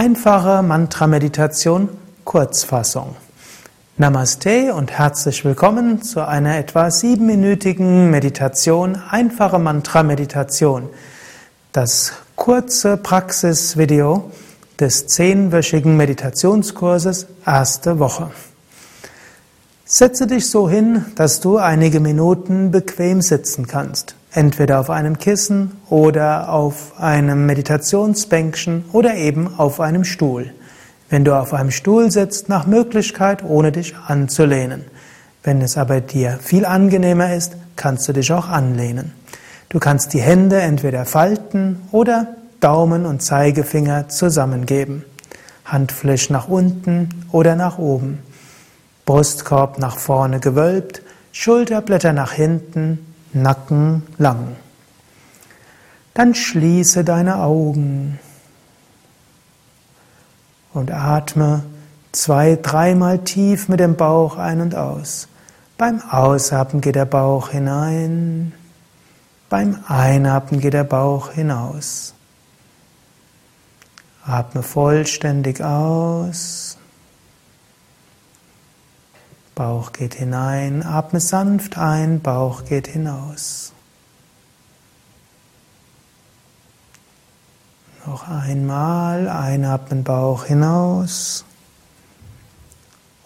Einfache Mantra-Meditation, Kurzfassung. Namaste und herzlich willkommen zu einer etwa siebenminütigen Meditation, einfache Mantra-Meditation. Das kurze Praxisvideo des zehnwöchigen Meditationskurses erste Woche. Setze dich so hin, dass du einige Minuten bequem sitzen kannst entweder auf einem Kissen oder auf einem Meditationsbänkchen oder eben auf einem Stuhl. Wenn du auf einem Stuhl sitzt, nach Möglichkeit, ohne dich anzulehnen. Wenn es aber dir viel angenehmer ist, kannst du dich auch anlehnen. Du kannst die Hände entweder falten oder Daumen und Zeigefinger zusammengeben. Handfläche nach unten oder nach oben. Brustkorb nach vorne gewölbt, Schulterblätter nach hinten, Nacken lang. Dann schließe deine Augen und atme zwei, dreimal tief mit dem Bauch ein und aus. Beim Ausatmen geht der Bauch hinein, beim Einatmen geht der Bauch hinaus. Atme vollständig aus. Bauch geht hinein, atme sanft ein, Bauch geht hinaus. Noch einmal einatmen, Bauch hinaus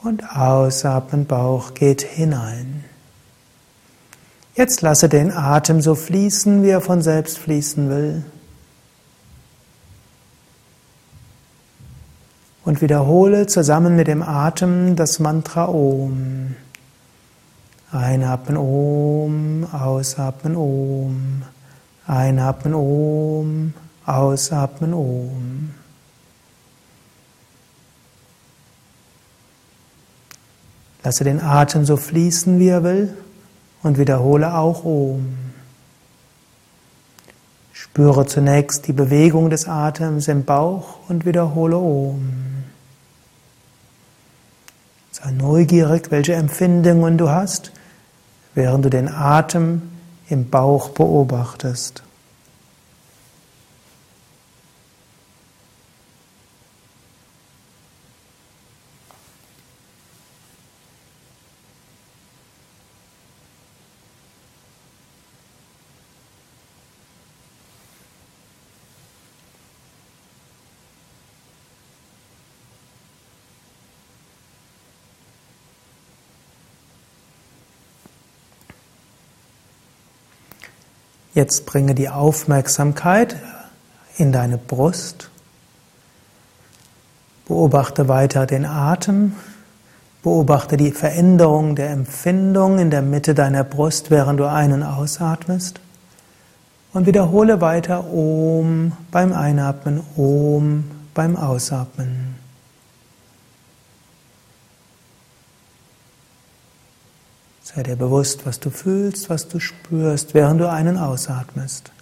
und ausatmen, Bauch geht hinein. Jetzt lasse den Atem so fließen, wie er von selbst fließen will. Und wiederhole zusammen mit dem Atem das Mantra Om. Einatmen Om, ausatmen Om, einatmen Om, ausatmen Om. Lasse den Atem so fließen, wie er will und wiederhole auch Om. Spüre zunächst die Bewegung des Atems im Bauch und wiederhole Om. Sei neugierig, welche Empfindungen du hast, während du den Atem im Bauch beobachtest. Jetzt bringe die Aufmerksamkeit in deine Brust. Beobachte weiter den Atem. Beobachte die Veränderung der Empfindung in der Mitte deiner Brust, während du ein- und ausatmest. Und wiederhole weiter Om beim Einatmen, Om beim Ausatmen. Sei dir bewusst, was du fühlst, was du spürst, während du einen ausatmest.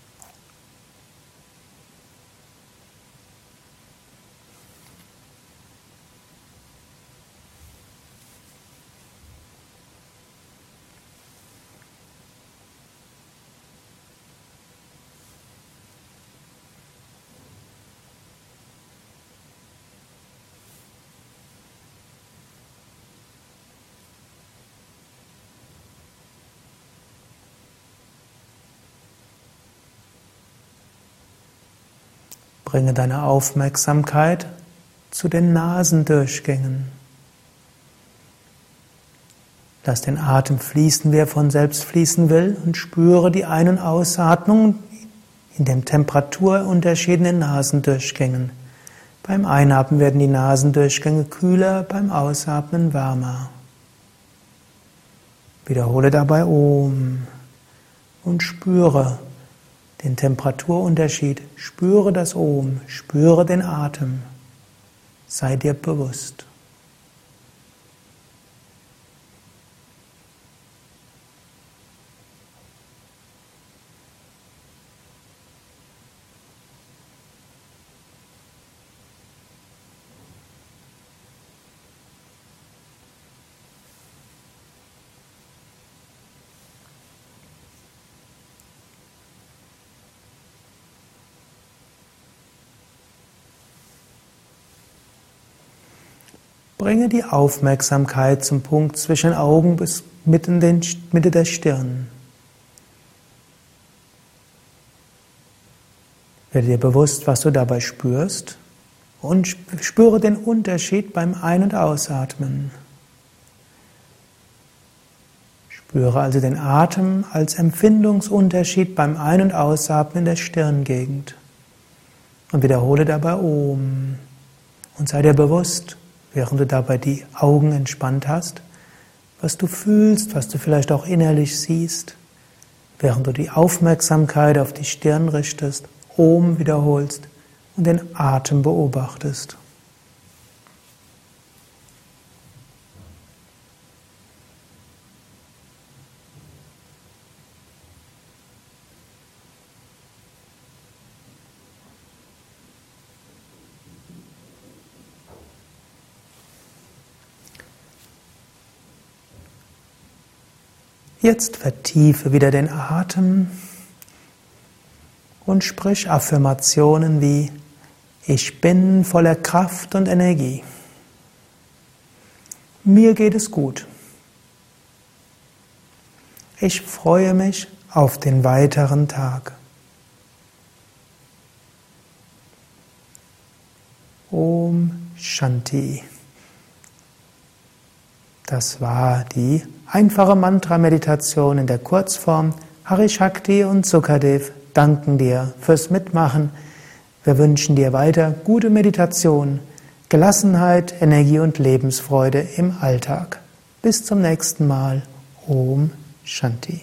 Bringe deine Aufmerksamkeit zu den Nasendurchgängen. Lass den Atem fließen, wie er von selbst fließen will, und spüre die Ein- und Ausatmung in dem Temperaturunterschied in den Nasendurchgängen. Beim Einatmen werden die Nasendurchgänge kühler, beim Ausatmen wärmer. Wiederhole dabei Om und spüre, den Temperaturunterschied, spüre das Ohm, spüre den Atem, sei dir bewusst. Bringe die Aufmerksamkeit zum Punkt zwischen Augen bis mitten den, Mitte der Stirn. Werde dir bewusst, was du dabei spürst und spüre den Unterschied beim Ein- und Ausatmen. Spüre also den Atem als Empfindungsunterschied beim Ein- und Ausatmen in der Stirngegend. Und wiederhole dabei Om. Und sei dir bewusst, während du dabei die Augen entspannt hast, was du fühlst, was du vielleicht auch innerlich siehst, während du die Aufmerksamkeit auf die Stirn richtest Om wiederholst und den Atem beobachtest. Jetzt vertiefe wieder den Atem und sprich Affirmationen wie Ich bin voller Kraft und Energie. Mir geht es gut. Ich freue mich auf den weiteren Tag. Om Shanti. Das war die einfache Mantra-Meditation in der Kurzform Harishakti und Sukadev danken dir fürs Mitmachen. Wir wünschen dir weiter gute Meditation, Gelassenheit, Energie und Lebensfreude im Alltag. Bis zum nächsten Mal. Om Shanti.